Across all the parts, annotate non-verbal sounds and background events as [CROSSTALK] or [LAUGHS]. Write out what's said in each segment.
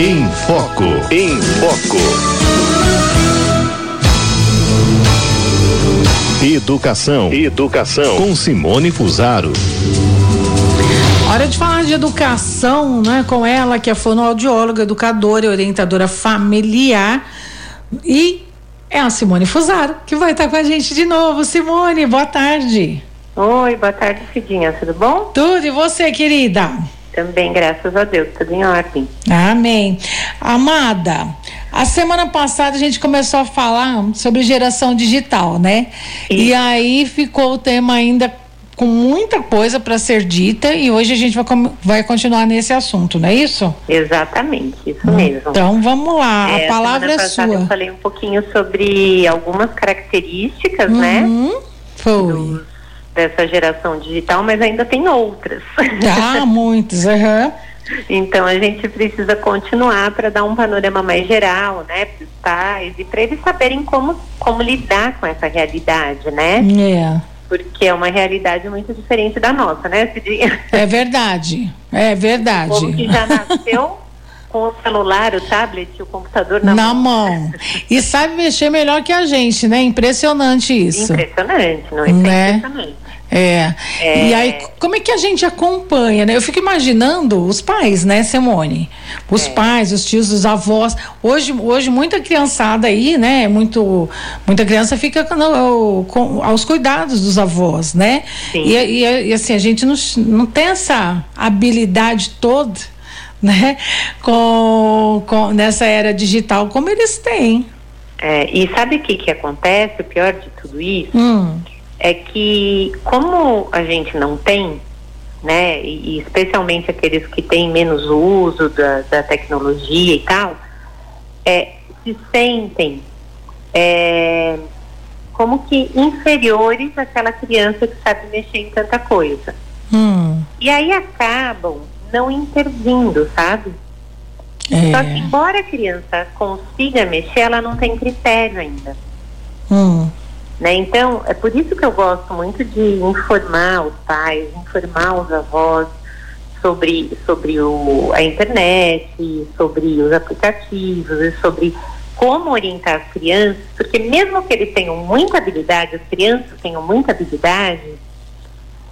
Em Foco. Em Foco. Educação. Educação. Com Simone Fusaro. Hora de falar de educação, né? Com ela, que é fonoaudióloga, educadora e orientadora familiar. E é a Simone Fusaro, que vai estar com a gente de novo. Simone, boa tarde. Oi, boa tarde, Cidinha. Tudo bom? Tudo, e você, querida? Também, graças a Deus, tudo em ordem. Amém. Amada, a semana passada a gente começou a falar sobre geração digital, né? E aí ficou o tema ainda com muita coisa para ser dita e hoje a gente vai, vai continuar nesse assunto, não é isso? Exatamente, isso mesmo. Então vamos lá, é, a palavra é sua. Eu falei um pouquinho sobre algumas características, né? uhum, né? Foi. Dos, dessa geração digital, mas ainda tem outras. Ah, [LAUGHS] muitas, aham. Uhum. Então a gente precisa continuar para dar um panorama mais geral, né, para os pais e para eles saberem como, como lidar com essa realidade, né? É porque é uma realidade muito diferente da nossa, né, Cidinha? É verdade, é verdade. Como que já nasceu [LAUGHS] com o celular, o tablet, o computador na, na mão. mão. E sabe mexer melhor que a gente, né? Impressionante isso. Impressionante, não é? Né? Impressionante. É. é. E aí, como é que a gente acompanha, né? Eu fico imaginando os pais, né, Simone? Os é. pais, os tios, os avós. Hoje, hoje muita criançada aí, né? Muito, muita criança fica no, com, aos cuidados dos avós, né? Sim. E, e, e assim, a gente não, não tem essa habilidade toda, [LAUGHS] né? Com, com, nessa era digital como eles têm. É, e sabe o que, que acontece? O pior de tudo isso? Hum é que como a gente não tem, né, e especialmente aqueles que têm menos uso da, da tecnologia e tal, é, se sentem é, como que inferiores àquela criança que sabe mexer em tanta coisa. Hum. E aí acabam não intervindo, sabe? É. Só que embora a criança consiga mexer, ela não tem critério ainda. Hum. Né? Então, é por isso que eu gosto muito de informar os pais, informar os avós sobre, sobre o, a internet, sobre os aplicativos e sobre como orientar as crianças, porque mesmo que eles tenham muita habilidade, as crianças tenham muita habilidade,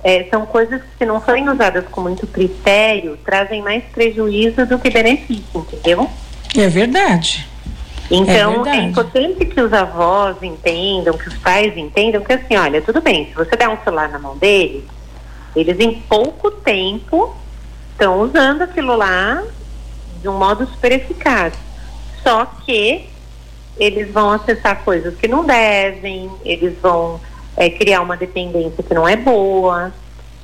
é, são coisas que se não forem usadas com muito critério, trazem mais prejuízo do que benefício, entendeu? É verdade. Então, é, é, importante que os avós entendam, que os pais entendam que assim, olha, tudo bem, se você der um celular na mão deles, eles em pouco tempo estão usando aquilo lá de um modo super eficaz. Só que eles vão acessar coisas que não devem, eles vão é, criar uma dependência que não é boa,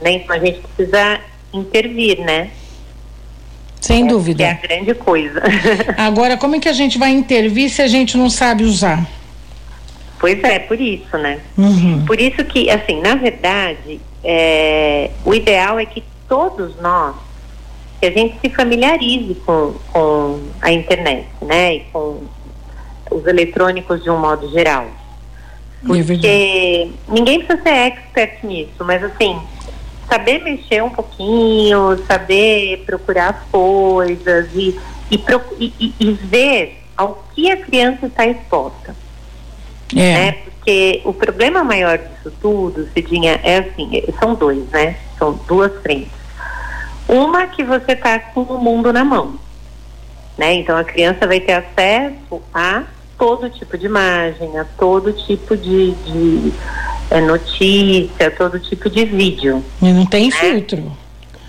né? Então a gente precisa intervir, né? Sem é, dúvida. é a grande coisa. [LAUGHS] Agora, como é que a gente vai intervir se a gente não sabe usar? Pois é, por isso, né? Uhum. Por isso que, assim, na verdade, é, o ideal é que todos nós, que a gente se familiarize com, com a internet, né? E com os eletrônicos de um modo geral. É Porque é ninguém precisa ser expert nisso, mas assim, saber mexer um pouquinho, saber procurar as coisas e, e, e, e ver ao que a criança está exposta. É. Né? Porque o problema maior disso tudo, Cidinha, é assim, são dois, né? São duas frentes. Uma que você está com o mundo na mão. Né? Então a criança vai ter acesso a todo tipo de imagem, a todo tipo de, de notícia, todo tipo de vídeo. E não tem né? filtro.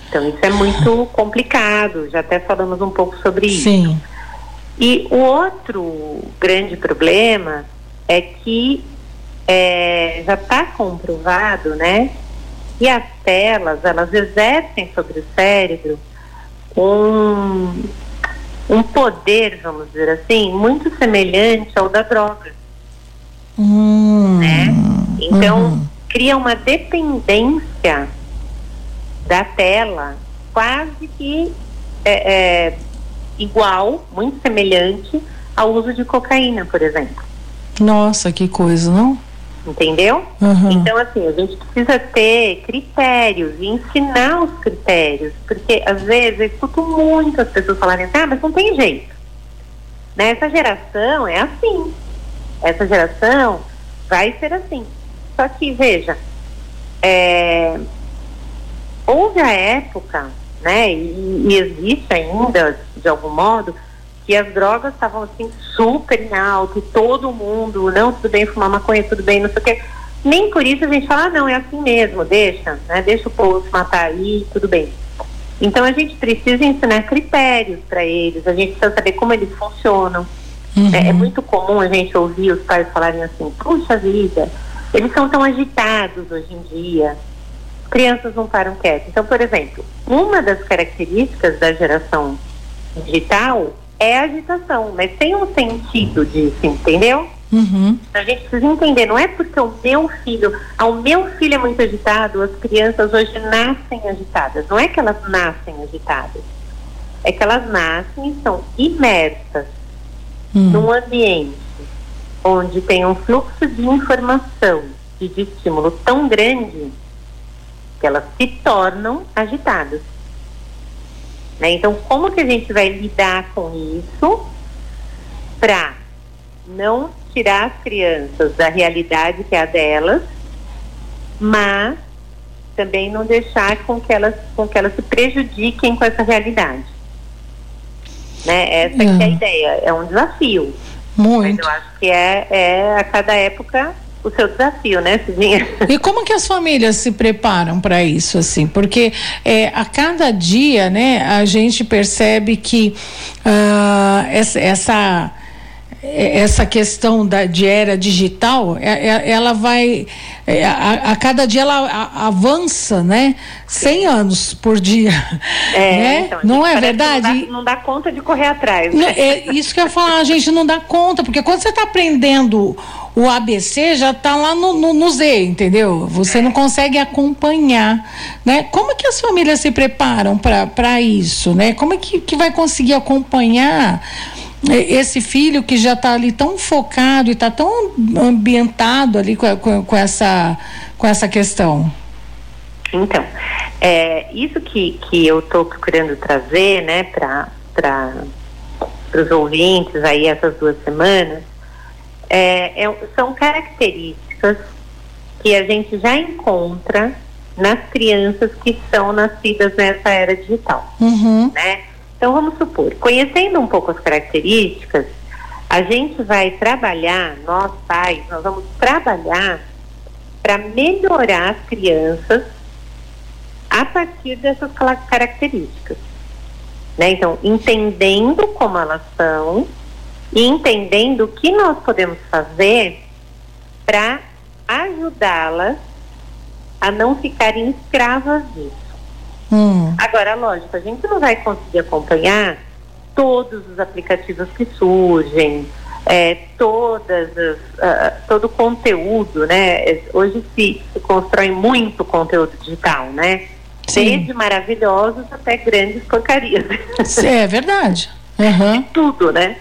Então isso é muito complicado, já até falamos um pouco sobre isso. Sim. E o outro grande problema é que é, já está comprovado, né, que as telas, elas exercem sobre o cérebro um, um poder, vamos dizer assim, muito semelhante ao da droga. Hum. Né? Então, uhum. cria uma dependência da tela quase que é, é, igual, muito semelhante ao uso de cocaína, por exemplo. Nossa, que coisa, não? entendeu? Uhum. Então, assim, a gente precisa ter critérios e ensinar os critérios, porque às vezes eu escuto muitas pessoas falarem assim, ah, mas não tem jeito. Nessa geração é assim. Essa geração vai ser assim. Só que, veja, é, houve a época, né, e, e existe ainda, de algum modo, que as drogas estavam assim super em alta e todo mundo, não, tudo bem fumar maconha, tudo bem, não sei o quê. Nem por isso a gente fala, ah, não, é assim mesmo, deixa, né? Deixa o povo se matar aí, tudo bem. Então a gente precisa ensinar critérios para eles, a gente precisa saber como eles funcionam. Uhum. É, é, muito comum a gente ouvir os pais falarem assim, puxa vida, eles são tão agitados hoje em dia, crianças não param quietas. Então, por exemplo, uma das características da geração digital é agitação, mas tem um sentido disso, entendeu? Uhum. A gente precisa entender, não é porque o meu filho, ao meu filho é muito agitado, as crianças hoje nascem agitadas. Não é que elas nascem agitadas, é que elas nascem e são imersas uhum. num ambiente onde tem um fluxo de informação e de estímulo tão grande que elas se tornam agitadas. Né? Então, como que a gente vai lidar com isso para não tirar as crianças da realidade que é a delas, mas também não deixar com que elas, com que elas se prejudiquem com essa realidade. Né? Essa é. é a ideia, é um desafio. Muito. Mas eu acho que é, é a cada época o seu desafio, né, Cidinha? [LAUGHS] E como que as famílias se preparam para isso, assim? Porque é, a cada dia, né, a gente percebe que uh, essa, essa essa questão da, de era digital, é, é, ela vai é, a, a, cada dia ela avança, né? 100 anos por dia. É, né? então, não é verdade? Não dá, não dá, conta de correr atrás. Né? É isso que eu ia falar, a gente não dá conta, porque quando você está aprendendo o ABC já está lá no, no, no, Z, entendeu? Você não consegue acompanhar, né? Como é que as famílias se preparam para isso, né? Como é que, que vai conseguir acompanhar esse filho que já está ali tão focado e está tão ambientado ali com, com, com, essa, com essa questão? Então, é, isso que, que eu estou procurando trazer, né, para os ouvintes aí essas duas semanas, é, é, são características que a gente já encontra nas crianças que são nascidas nessa era digital, uhum. né? Então, vamos supor, conhecendo um pouco as características, a gente vai trabalhar, nós pais, nós vamos trabalhar para melhorar as crianças a partir dessas características. Né? Então, entendendo como elas são e entendendo o que nós podemos fazer para ajudá-las a não ficarem escravas disso. Hum. Agora, lógico, a gente não vai conseguir acompanhar todos os aplicativos que surgem, é, todas as, uh, todo o conteúdo, né? Hoje se, se, constrói muito conteúdo digital, né? Sim. Desde maravilhosos até grandes porcarias. É verdade. [LAUGHS] Uhum. tudo, né?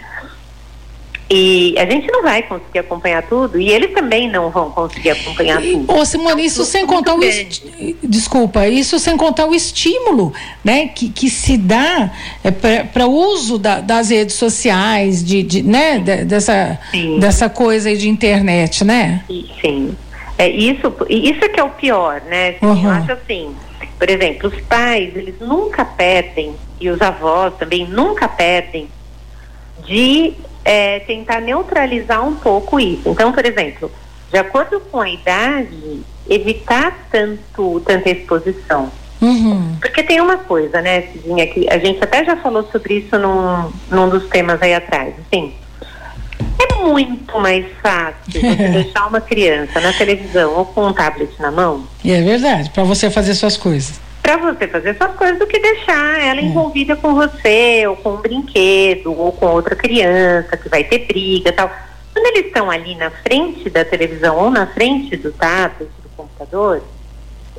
E a gente não vai conseguir acompanhar tudo e eles também não vão conseguir acompanhar tudo. Ô, Simone, isso sem contar o desculpa, isso sem contar o estímulo, né, que, que se dá é, para o uso da, das redes sociais, de, de né, de, dessa dessa coisa aí de internet, né? Sim. É isso, isso é que é o pior, né? Uhum. Eu acho assim, por exemplo, os pais, eles nunca pedem e os avós também nunca pedem de é, tentar neutralizar um pouco isso. Então, por exemplo, de acordo com a idade, evitar tanto, tanta exposição. Uhum. Porque tem uma coisa, né, Cidinha, que a gente até já falou sobre isso num, num dos temas aí atrás. Assim, é muito mais fácil você [LAUGHS] deixar uma criança na televisão ou com um tablet na mão. E é verdade, para você fazer suas coisas para você fazer suas coisas do que deixar ela é. envolvida com você, ou com um brinquedo, ou com outra criança que vai ter briga tal. Quando eles estão ali na frente da televisão ou na frente do tablet, do computador,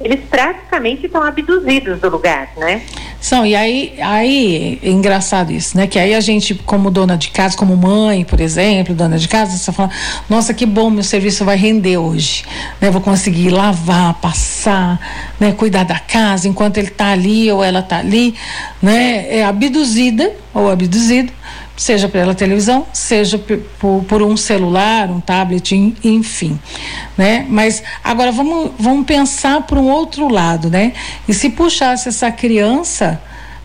eles praticamente estão abduzidos do lugar, né? São, e aí, aí é engraçado isso, né? Que aí a gente, como dona de casa, como mãe, por exemplo, dona de casa, você fala, nossa, que bom, meu serviço vai render hoje. Né? Vou conseguir lavar, passar, né? cuidar da casa enquanto ele está ali ou ela está ali, né? É abduzida ou abduzido seja pela televisão, seja por, por, um celular, um tablet, enfim, né? Mas agora vamos, vamos pensar por um outro lado, né? E se puxasse essa criança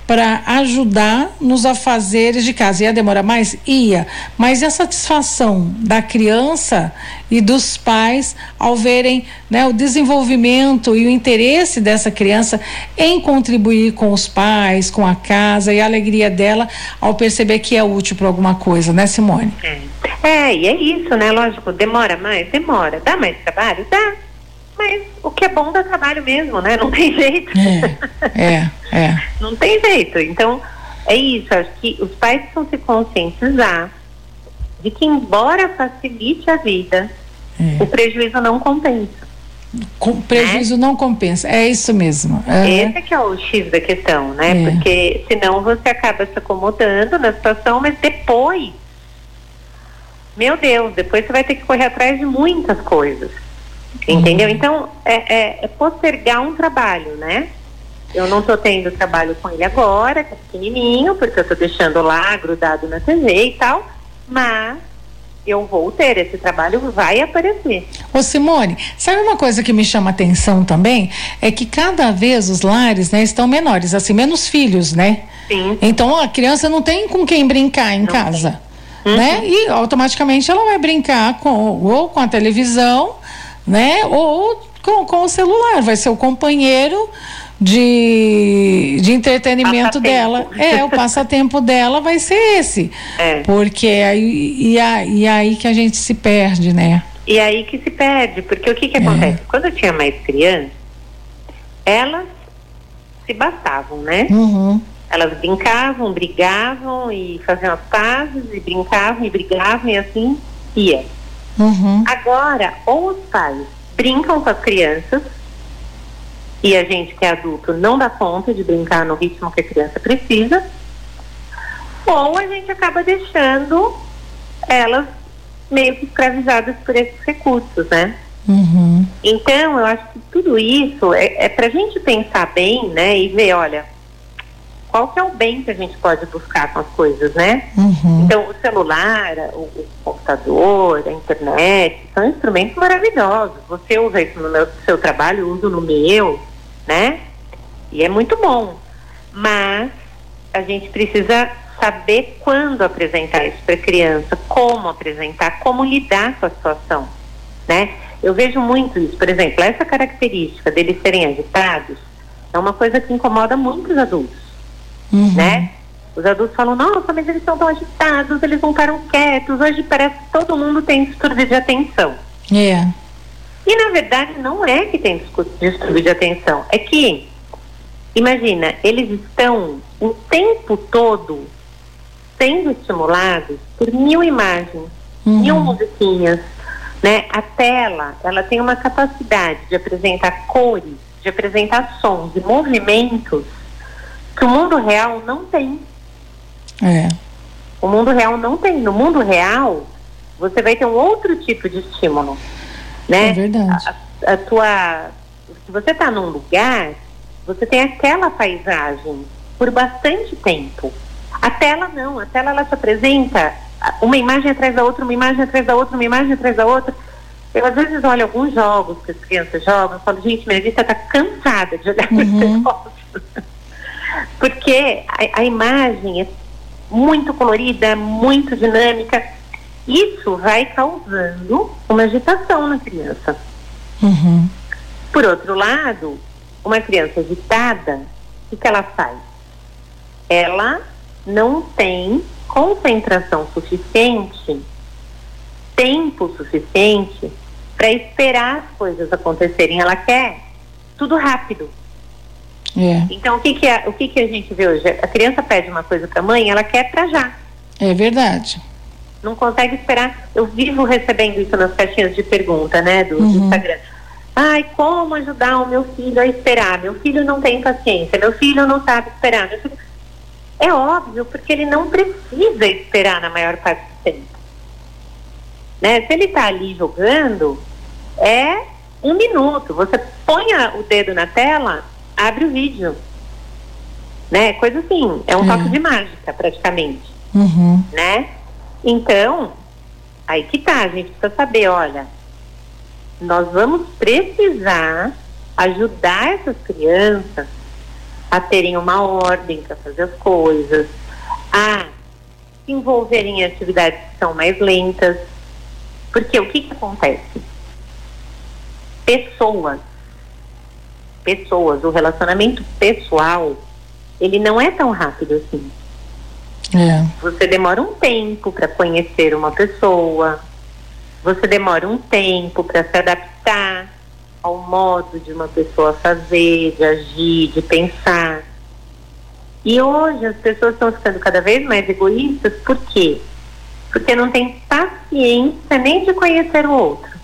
para ajudar nos afazeres de casa. Ia demorar mais? Ia. Mas a satisfação da criança e dos pais ao verem né, o desenvolvimento e o interesse dessa criança em contribuir com os pais, com a casa e a alegria dela ao perceber que é útil para alguma coisa, né, Simone? É. é, e é isso, né? Lógico, demora mais? Demora. Dá mais trabalho? Dá mas o que é bom dá trabalho mesmo, né? Não tem jeito. É, [LAUGHS] é, é. Não tem jeito. Então, é isso. Acho que os pais precisam se conscientizar de que, embora facilite a vida, é. o prejuízo não compensa. Com, prejuízo né? não compensa, é isso mesmo. Esse é que é o X da questão, né? É. Porque senão você acaba se acomodando na situação, mas depois, meu Deus, depois você vai ter que correr atrás de muitas coisas. Entendeu? Então, é, é, é postergar um trabalho, né? Eu não estou tendo trabalho com ele agora, que é pequenininho, porque eu estou deixando lá grudado na TV e tal, mas eu vou ter, esse trabalho vai aparecer. Ô Simone, sabe uma coisa que me chama atenção também? É que cada vez os lares né, estão menores, assim, menos filhos, né? Sim. Então a criança não tem com quem brincar em não casa. Uhum. Né? E automaticamente ela vai brincar com, ou com a televisão né? Ou com, com o celular, vai ser o companheiro de, de entretenimento dela. É, o passatempo dela vai ser esse. É. Porque aí, e, aí, e aí que a gente se perde, né? E aí que se perde, porque o que que é. acontece? Quando eu tinha mais criança, elas se bastavam, né? Uhum. Elas brincavam, brigavam e faziam as pazes, e brincavam e brigavam e assim ia. Uhum. Agora, ou os pais brincam com as crianças e a gente que é adulto não dá conta de brincar no ritmo que a criança precisa, ou a gente acaba deixando elas meio que escravizadas por esses recursos, né? Uhum. Então, eu acho que tudo isso é, é para a gente pensar bem, né? E ver, olha, qual que é o bem que a gente pode buscar com as coisas, né? Uhum. Então, o celular, o, o, computador, a internet, são instrumentos maravilhosos. Você usa isso no meu, seu trabalho, eu uso no meu, né? E é muito bom. Mas a gente precisa saber quando apresentar isso para a criança, como apresentar, como lidar com a situação, né? Eu vejo muito isso, por exemplo, essa característica deles serem agitados é uma coisa que incomoda muitos adultos uhum. né? Os adultos falam, nossa, mas eles estão tão agitados, eles não param quietos, hoje parece que todo mundo tem distúrbio de atenção. É. E na verdade não é que tem distúrbio de atenção, é que, imagina, eles estão o tempo todo sendo estimulados por mil imagens, uhum. mil musiquinhas, né? A tela, ela tem uma capacidade de apresentar cores, de apresentar sons e movimentos que o mundo real não tem. É. O mundo real não tem. No mundo real, você vai ter um outro tipo de estímulo, né? É verdade. A, a tua, se você está num lugar, você tem aquela paisagem por bastante tempo. A tela não, a tela ela te apresenta uma imagem atrás da outra, uma imagem atrás da outra, uma imagem atrás da outra. Eu às vezes olho alguns jogos que as crianças jogam e falo, gente, minha vista está cansada de olhar uhum. [LAUGHS] para jogos. Porque a, a imagem é muito colorida, muito dinâmica. Isso vai causando uma agitação na criança. Uhum. Por outro lado, uma criança agitada, o que ela faz? Ela não tem concentração suficiente, tempo suficiente para esperar as coisas acontecerem. Ela quer tudo rápido. É. Então, o que, que, é, o que, que a gente vê hoje? A criança pede uma coisa para a mãe, ela quer para já. É verdade. Não consegue esperar. Eu vivo recebendo isso nas caixinhas de pergunta, né, do, uhum. do Instagram. Ai, como ajudar o meu filho a esperar? Meu filho não tem paciência, meu filho não sabe esperar. Filho... É óbvio, porque ele não precisa esperar na maior parte do tempo. Né? Se ele está ali jogando, é um minuto. Você põe o dedo na tela, abre o vídeo. Né? Coisa assim, é um é. toque de mágica, praticamente. Uhum. Né? Então, aí que tá, a gente precisa saber, olha, nós vamos precisar ajudar essas crianças a terem uma ordem para fazer as coisas, a se envolverem em atividades que são mais lentas. Porque o que, que acontece? Pessoas, pessoas, o relacionamento pessoal, ele não é tão rápido assim. É. Você demora um tempo para conhecer uma pessoa, você demora um tempo para se adaptar ao modo de uma pessoa fazer, de agir, de pensar. E hoje as pessoas estão ficando cada vez mais egoístas, por quê? Porque não tem paciência nem de conhecer o outro.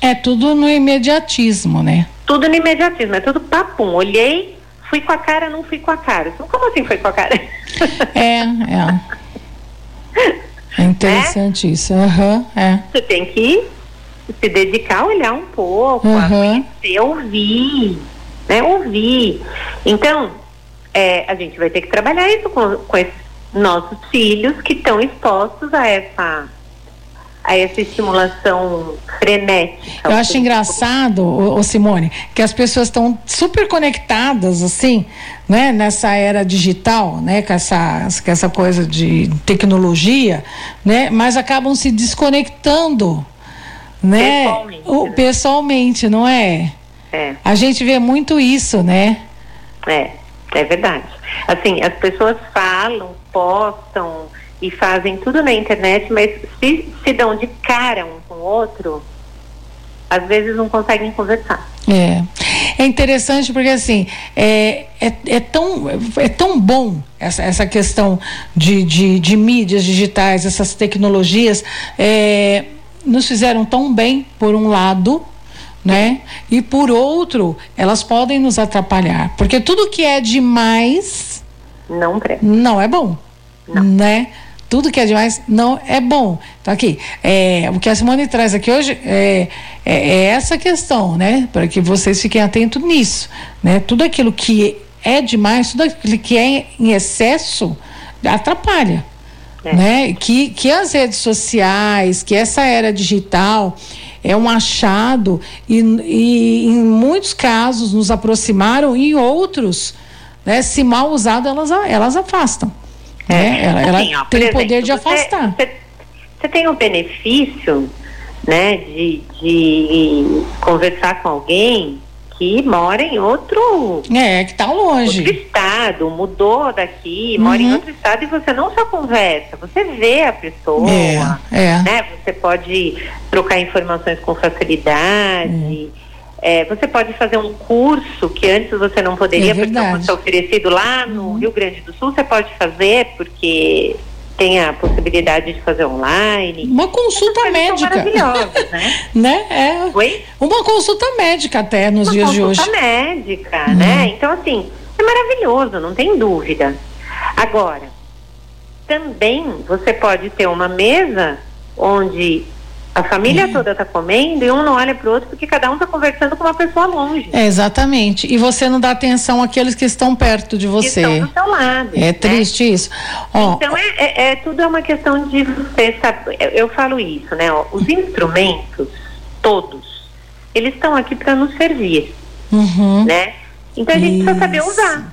É tudo no imediatismo, né? Tudo no imediatismo, é tudo papum. Olhei, fui com a cara, não fui com a cara. Como assim foi com a cara? [LAUGHS] É, é. É interessante né? isso. Uhum, é. Você tem que se dedicar a olhar um pouco, uhum. a conhecer, ouvir, né? Ouvir. Então, é, a gente vai ter que trabalhar isso com, com esses nossos filhos que estão expostos a essa a essa estimulação frenética. Eu acho engraçado, o, Simone, que as pessoas estão super conectadas, assim, né, nessa era digital, né, com essa, com essa coisa de tecnologia, né, mas acabam se desconectando, né, pessoalmente, o, né? pessoalmente não é? É. A gente vê muito isso, né? É, é verdade. Assim, as pessoas falam, postam, e fazem tudo na internet, mas se se dão de cara um com o outro, às vezes não conseguem conversar. É. É interessante porque assim é, é, é, tão, é tão bom essa, essa questão de, de, de mídias digitais, essas tecnologias é, nos fizeram tão bem por um lado, né? E por outro, elas podem nos atrapalhar, porque tudo que é demais não, não é bom, não. né? Tudo que é demais não é bom. Então, aqui, é, o que a Simone traz aqui hoje é, é, é essa questão, né? Para que vocês fiquem atentos nisso, né? Tudo aquilo que é demais, tudo aquilo que é em excesso, atrapalha. É. Né? Que, que as redes sociais, que essa era digital é um achado e, e em muitos casos nos aproximaram e outros, né, se mal usado, elas, elas afastam. É, ela, ela assim, ó, tem o poder de afastar. Você, você, tem o benefício, né, de, de conversar com alguém que mora em outro. É, que está longe. Outro estado, mudou daqui, uhum. mora em outro estado e você não só conversa, você vê a pessoa. É, é. Né? Você pode trocar informações com facilidade. É. É, você pode fazer um curso que antes você não poderia, é porque é oferecido lá no uhum. Rio Grande do Sul, você pode fazer, porque tem a possibilidade de fazer online. Uma consulta médica. né? [LAUGHS] né? É. Oi? Uma consulta médica até nos Uma dias de hoje. Consulta médica, uhum. né? Então, assim, é maravilhoso, não tem dúvida. Agora, também você pode ter uma mesa onde a família é. toda está comendo e um não olha para o outro porque cada um está conversando com uma pessoa longe. É, exatamente. E você não dá atenção àqueles que estão perto de você. Que estão do seu lado. É né? triste isso. Oh, então, é, é, é, tudo é uma questão de você saber. Eu, eu falo isso, né? Ó, os instrumentos, todos, eles estão aqui para nos servir. Uhum. Né? Então a gente isso. precisa saber usar.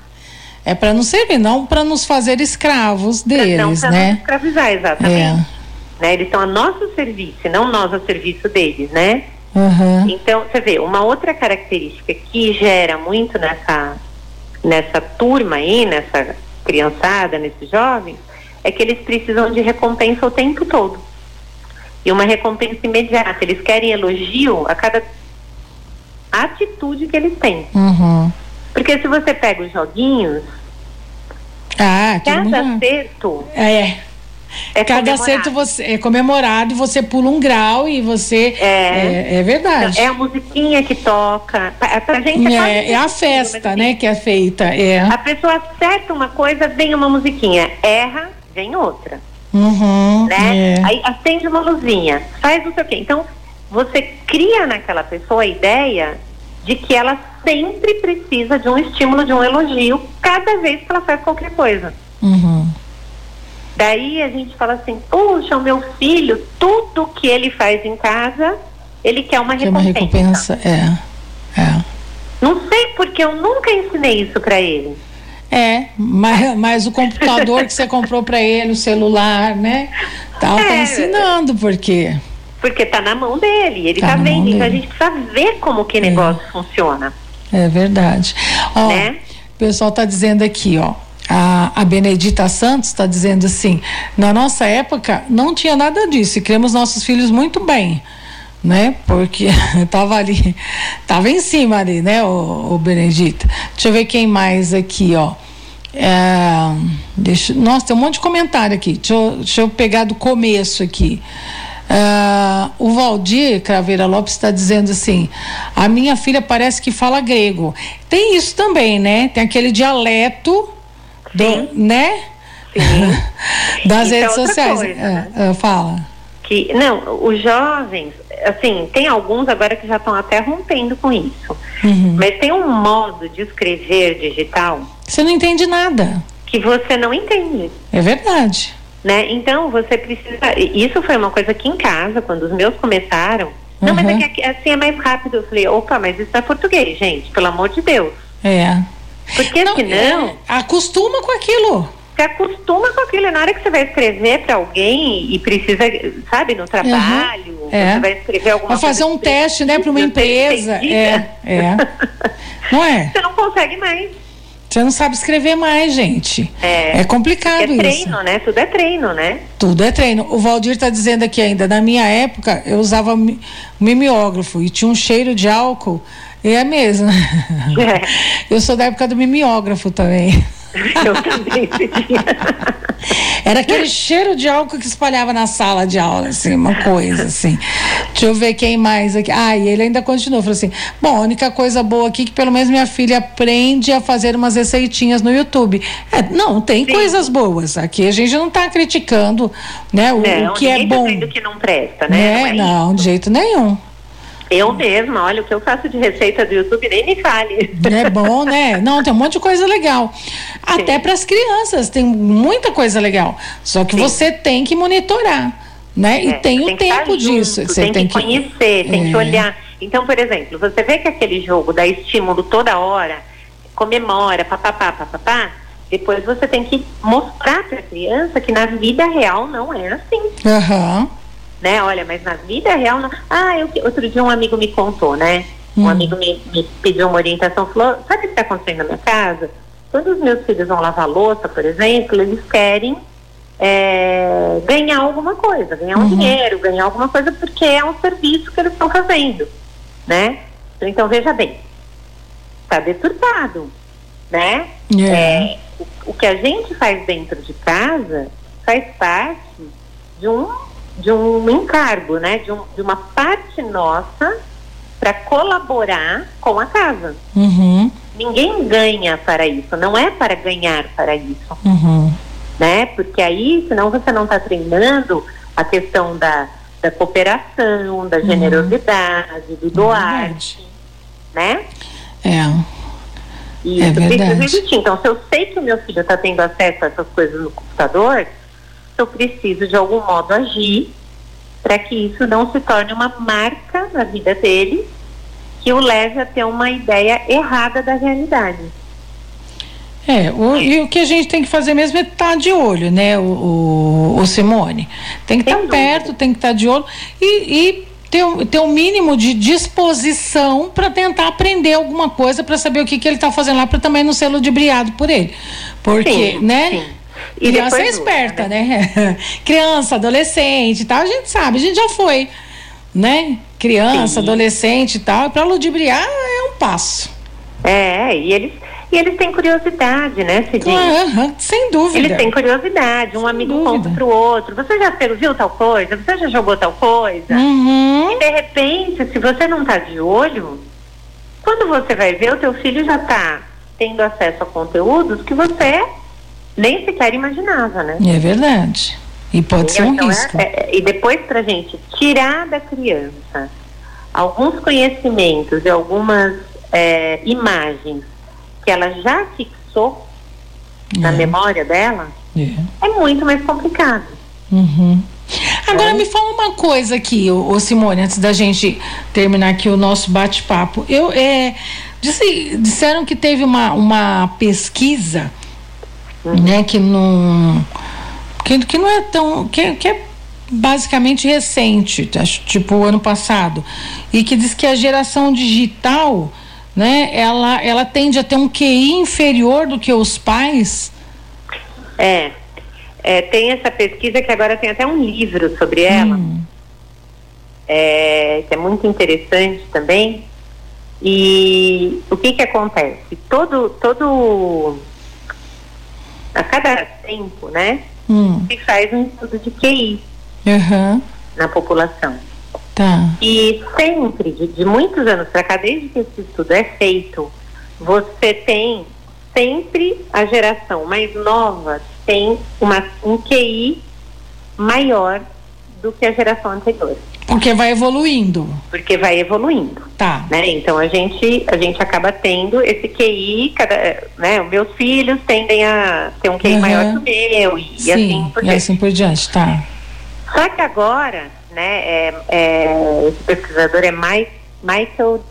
É para nos servir, não para nos fazer escravos deles, não, pra né? Não escravizar, exatamente. É né? Eles estão a nosso serviço, não nós a serviço deles, né? Uhum. Então, você vê, uma outra característica que gera muito nessa, nessa turma aí, nessa criançada, nesses jovens, é que eles precisam de recompensa o tempo todo. E uma recompensa imediata. Eles querem elogio a cada atitude que eles têm. Uhum. Porque se você pega os joguinhos, ah, cada acerto é É Cada acerto você é comemorado e você pula um grau e você. É, é, é verdade. É a musiquinha que toca. Pra, pra gente é, é, é a festa, né, que é feita. É. A pessoa acerta uma coisa, vem uma musiquinha. Erra, vem outra. Uhum, né? É. Aí acende uma luzinha, faz não sei o quê. Então, você cria naquela pessoa a ideia de que ela sempre precisa de um estímulo, de um elogio, cada vez que ela faz qualquer coisa. Uhum. Daí a gente fala assim, puxa, o meu filho, tudo que ele faz em casa, ele quer uma recompensa. Uma recompensa, é. é. Não sei porque eu nunca ensinei isso para ele. É, mas, mas o computador que você comprou para ele, o celular, né? Tá, tá é, tá ensinando, porque porque tá na mão dele, ele tá, tá vendo, então a gente precisa ver como que o negócio é. funciona. É verdade. Ó, né? O pessoal tá dizendo aqui, ó. A, a Benedita Santos está dizendo assim: na nossa época não tinha nada disso e criamos nossos filhos muito bem né? Porque [LAUGHS] tava ali, tava em cima ali, né, o, o Benedita. Deixa eu ver quem mais aqui, ó. É, deixa, nossa, tem um monte de comentário aqui. Deixa eu, deixa eu pegar do começo aqui. Uh, o Valdir Craveira Lopes está dizendo assim: a minha filha parece que fala grego. Tem isso também, né? Tem aquele dialeto, do, né? Sim. [LAUGHS] das isso é redes é sociais. Coisa, né? uh, fala. Que, não, os jovens, assim, tem alguns agora que já estão até rompendo com isso. Uhum. Mas tem um modo de escrever digital. Você não entende nada. Que você não entende. É verdade. Né? Então você precisa. Isso foi uma coisa que em casa, quando os meus começaram. Não, uhum. mas é que assim é mais rápido. Eu falei, opa, mas isso é português, gente, pelo amor de Deus. É. Porque não, senão. É, acostuma com aquilo. Você acostuma com aquilo. Na hora que você vai escrever para alguém e precisa, sabe, no trabalho, uhum. é. você vai escrever alguma vai fazer um teste, né, para uma empresa. É, é. [LAUGHS] Não é? Você não consegue mais. Você não sabe escrever mais, gente. É, é complicado isso. É treino, isso. né? Tudo é treino, né? Tudo é treino. O Valdir está dizendo aqui ainda, na minha época, eu usava mimeógrafo e tinha um cheiro de álcool. É mesmo. É. Eu sou da época do mimeógrafo também. Eu também Era aquele cheiro de álcool que espalhava na sala de aula, assim, uma coisa assim. Deixa eu ver quem mais aqui. Ah, e ele ainda continuou, falou assim: bom, a única coisa boa aqui é que pelo menos minha filha aprende a fazer umas receitinhas no YouTube. É, não, tem Sim. coisas boas. Aqui a gente não está criticando, né, o, não, o que é tá bom. Tá que não presta, né? né? Não, é não de jeito nenhum. Eu mesma, olha, o que eu faço de receita do YouTube nem me fale. É bom, né? Não, tem um monte de coisa legal. Até para as crianças, tem muita coisa legal. Só que Sim. você tem que monitorar, né? E é, tem o tempo disso. Junto, você tem, tem que conhecer, tem é. que olhar. Então, por exemplo, você vê que aquele jogo dá estímulo toda hora, comemora, papapá, papapá, depois você tem que mostrar para a criança que na vida real não é assim. Aham. Uhum né? Olha, mas na vida real, não... ah, eu, outro dia um amigo me contou, né? Um hum. amigo me, me, pediu uma orientação, falou, sabe o que está acontecendo na minha casa? Quando os meus filhos vão lavar louça, por exemplo, eles querem é, ganhar alguma coisa, ganhar um uhum. dinheiro, ganhar alguma coisa, porque é um serviço que eles estão fazendo, né? Então, veja bem, está deturpado, né? Yeah. É, o, o que a gente faz dentro de casa faz parte de um de um encargo, né, de, um, de uma parte nossa para colaborar com a casa. Uhum. Ninguém ganha para isso, não é para ganhar para isso. Uhum. Né? Porque aí, senão você não está treinando a questão da, da cooperação, da uhum. generosidade, do doar. né? É. Isso é precisa existir. Então, se eu sei que o meu filho está tendo acesso a essas coisas no computador, eu preciso de algum modo agir para que isso não se torne uma marca na vida dele que o leve a ter uma ideia errada da realidade. É, o, e o que a gente tem que fazer mesmo é estar tá de olho, né, o, o, o Simone? Tem que estar tá perto, tem que estar tá de olho e, e ter, ter um mínimo de disposição para tentar aprender alguma coisa para saber o que, que ele está fazendo lá, para também não ser ludibriado por ele. Porque, sim, né? Sim. E criança é esperta, né? né? [LAUGHS] criança, adolescente e tal, a gente sabe, a gente já foi, né? Criança, Sim. adolescente e tal, para ludibriar é um passo. É, e eles E eles têm curiosidade, né, Cidinho? Uhum, sem dúvida. Eles têm curiosidade, um sem amigo dúvida. conta pro outro. Você já viu tal coisa? Você já jogou tal coisa? Uhum. E de repente, se você não tá de olho, quando você vai ver, o teu filho já tá tendo acesso a conteúdos que você nem sequer imaginava, né? É verdade. E pode ser um então, é, risco. É, é, e depois pra gente tirar da criança alguns conhecimentos e algumas é, imagens que ela já fixou na é. memória dela, é. é. muito mais complicado. Uhum. Agora me fala uma coisa aqui, ô, Simone, antes da gente terminar aqui o nosso bate-papo. Eu é, disse, disseram que teve uma, uma pesquisa. Né, que não que, que não é tão que, que é basicamente recente, tipo ano passado, e que diz que a geração digital né, ela, ela tende a ter um QI inferior do que os pais? É, é tem essa pesquisa que agora tem até um livro sobre ela, hum. é, que é muito interessante também. E o que que acontece? Todo, todo, a cada tempo, né, hum. se faz um estudo de QI uhum. na população. Tá. E sempre, de, de muitos anos para cá, desde que esse estudo é feito, você tem sempre a geração mais nova tem uma, um QI maior do que a geração anterior. Porque vai evoluindo. Porque vai evoluindo. Tá. Né? Então a gente, a gente acaba tendo esse QI, cada, né? Os meus filhos tendem a ter um QI uhum. maior que o meu e, Sim, assim por diante. E assim por diante, tá. Só que agora né? É, é, esse pesquisador é mais, Michael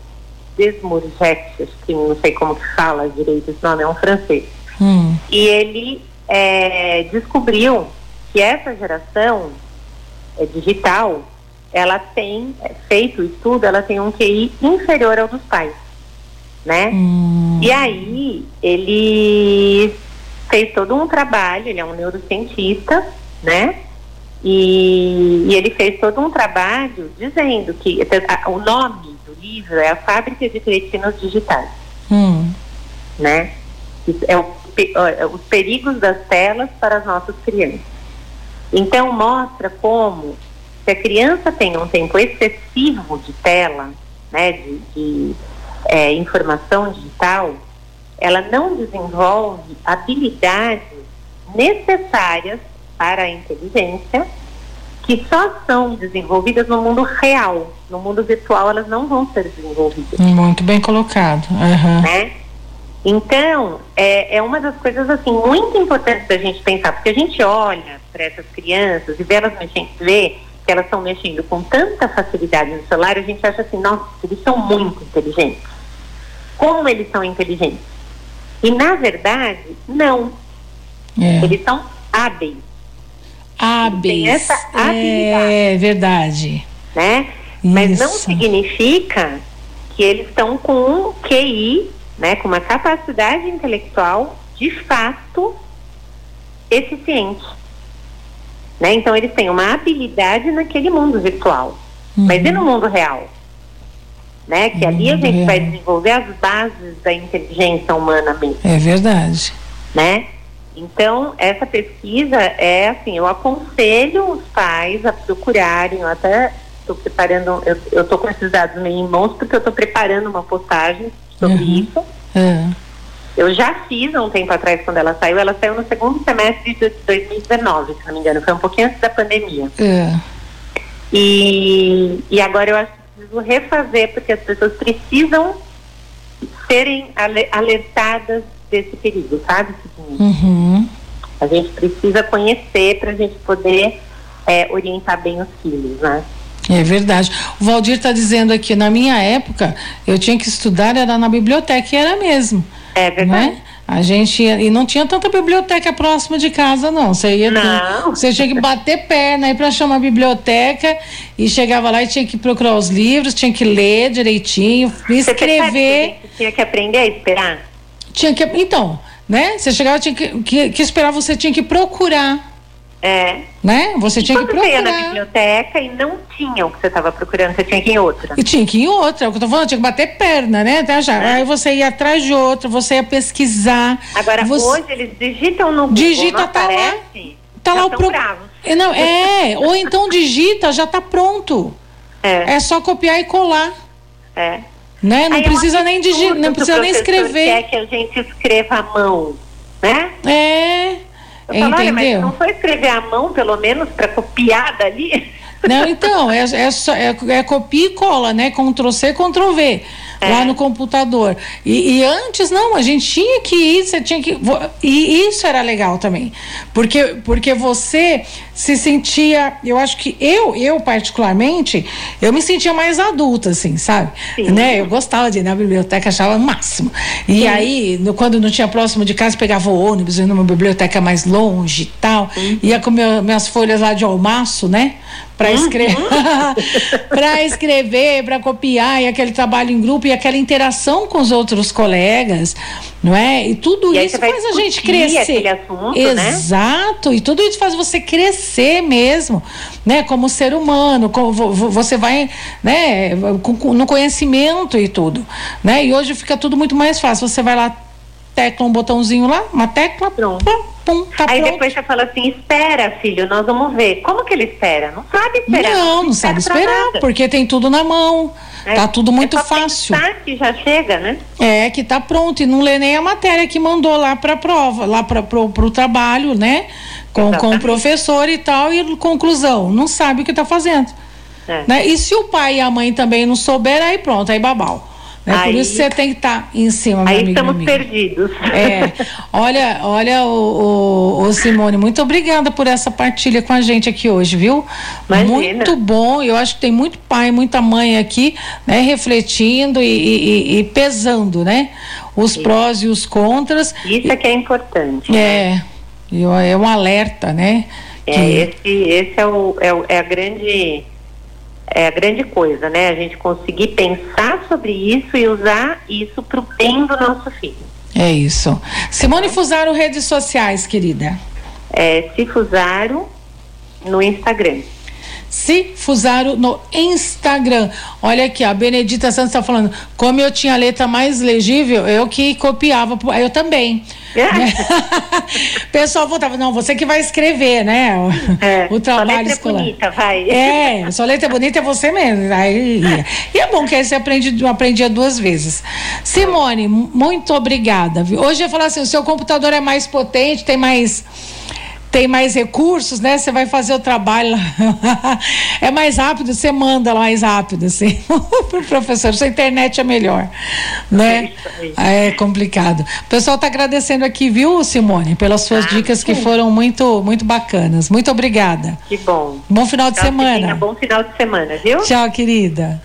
acho que não sei como que fala direito esse nome, é um francês. Hum. E ele é, descobriu que essa geração é, digital, ela tem é, feito o estudo, ela tem um QI inferior ao dos pais, né? Hum. E aí ele fez todo um trabalho, ele é um neurocientista, né? E, e, ele fez todo um trabalho dizendo que o nome do livro é a Fábrica de Cretinos Digitais. Hum. Né? É, o, é os perigos das telas para as nossas crianças. Então mostra como se a criança tem um tempo excessivo de tela, né, de, de é, informação digital, ela não desenvolve habilidades necessárias para a inteligência, que só são desenvolvidas no mundo real. No mundo virtual elas não vão ser desenvolvidas. Muito bem colocado. Uhum. Né? Então, é, é uma das coisas assim muito importantes da gente pensar, porque a gente olha para essas crianças e vê elas mexendo, vê que elas estão mexendo com tanta facilidade no celular, a gente acha assim, nossa, eles são muito inteligentes. Como eles são inteligentes? E na verdade, não. É. Eles são hábeis hábeis. Tem essa habilidade. É verdade. Né? Mas não significa que eles estão com um QI, né, com uma capacidade intelectual de fato eficiente. Né? Então eles têm uma habilidade naquele mundo virtual. Uhum. Mas e no mundo real? Né? Que ali a gente vai desenvolver as bases da inteligência humana mesmo. É verdade. Né? Então, essa pesquisa é assim, eu aconselho os pais a procurarem, eu até estou preparando, eu estou com esses dados meio em mãos porque eu estou preparando uma postagem sobre uhum. isso. Uhum. Eu já fiz há um tempo atrás quando ela saiu, ela saiu no segundo semestre de 2019, se não me engano, foi um pouquinho antes da pandemia. Uhum. E, e agora eu acho que preciso refazer, porque as pessoas precisam serem alertadas desse perigo, sabe? Uhum. A gente precisa conhecer para a gente poder é, orientar bem os filhos, né? É verdade. O Valdir está dizendo aqui, na minha época, eu tinha que estudar, era na biblioteca, e era mesmo. É verdade. Né? A gente ia, e não tinha tanta biblioteca próxima de casa, não. Você ia não. você tinha que bater perna aí para chamar a biblioteca e chegava lá e tinha que procurar os livros, tinha que ler direitinho, escrever. Você tinha que aprender a esperar? Tinha que. Então, né? Você chegava, tinha que, que, que esperar, você tinha que procurar. É. Né? Você tinha que procurar. Você ia na biblioteca e não tinha o que você estava procurando, você tinha que ir em outra. E tinha que ir em outra, é o que eu tô falando, tinha que bater perna, né? Até já. É. Aí você ia atrás de outra, você ia pesquisar. Agora, você... hoje eles digitam no Google, Digita, não tá aparece, lá. Tá lá o pro... É, não, é, ou então digita, já tá pronto. É. é só copiar e colar. É. Né? Não Aí precisa é nem digitar, não precisa nem escrever. Quer que a gente escreva à mão, né? É. Eu falo, Entendeu? mas não foi escrever à mão, pelo menos, para copiar dali? Não, então, é, é, é, é copia e cola, né? Ctrl C, Ctrl V é. lá no computador. E, e, antes, não, a gente tinha que ir, você tinha que. E isso era legal também. Porque, porque você se sentia. Eu acho que eu, eu particularmente, eu me sentia mais adulta, assim, sabe? Sim. Né? Eu gostava de ir na biblioteca, achava o máximo. E Sim. aí, no, quando não tinha próximo de casa, pegava o ônibus, ia numa biblioteca mais longe e tal. Sim. Ia com meu, minhas folhas lá de almaço, né? para uhum. escrever, [LAUGHS] para escrever, para copiar e aquele trabalho em grupo e aquela interação com os outros colegas, não é? E tudo e isso faz a gente crescer. Assunto, né? Exato. Né? E tudo isso faz você crescer mesmo, né? Como ser humano, como você vai, né? No conhecimento e tudo, né? E hoje fica tudo muito mais fácil. Você vai lá tecla um botãozinho lá, uma tecla, pronto. Pum, pum, tá Aí pronto. depois você fala assim, espera, filho, nós vamos ver. Como que ele espera? Não sabe esperar. Não, não, não sabe esperar, porque tem tudo na mão. É, tá tudo muito é fácil. que já chega, né? É, que tá pronto e não lê nem a matéria que mandou lá para prova, lá para pro, pro trabalho, né? Com, com o professor e tal, e conclusão, não sabe o que tá fazendo. É. Né? E se o pai e a mãe também não souber, aí pronto, aí babau. Né? Aí, Por isso você tem que estar tá em cima, Aí estamos perdidos. É. [LAUGHS] Olha, olha, o, o, o, Simone, muito obrigada por essa partilha com a gente aqui hoje, viu? Imagina. Muito bom. Eu acho que tem muito pai, muita mãe aqui, né, refletindo e, e, e pesando, né? Os Isso. prós e os contras. Isso é que é importante. É. Né? É um alerta, né? É, que... esse, esse é, o, é, o, é a grande é a grande coisa, né? A gente conseguir pensar sobre isso e usar isso para o bem do nosso filho. É isso. Simone Fusaro, redes sociais, querida. É Cifusaro no Instagram. Se Fusaro no Instagram. Olha aqui, a Benedita Santos está falando. Como eu tinha a letra mais legível, eu que copiava. Eu também. É. [LAUGHS] pessoal voltava, não, você que vai escrever, né? O, é, o trabalho sua escolar. É bonita, vai. É, sua letra é bonita é você mesmo. Aí, e é bom que aí você aprende, aprendia duas vezes. Simone, muito obrigada. Hoje eu ia falar assim: o seu computador é mais potente, tem mais tem mais recursos, né? Você vai fazer o trabalho [LAUGHS] é mais rápido, você manda mais rápido, assim, [LAUGHS] pro professor. Sua internet é melhor, né? É, é complicado. O pessoal está agradecendo aqui, viu, Simone, pelas suas ah, dicas sim. que foram muito, muito bacanas. Muito obrigada. Que bom. Bom final de Tchau, semana. Bom final de semana, viu? Tchau, querida.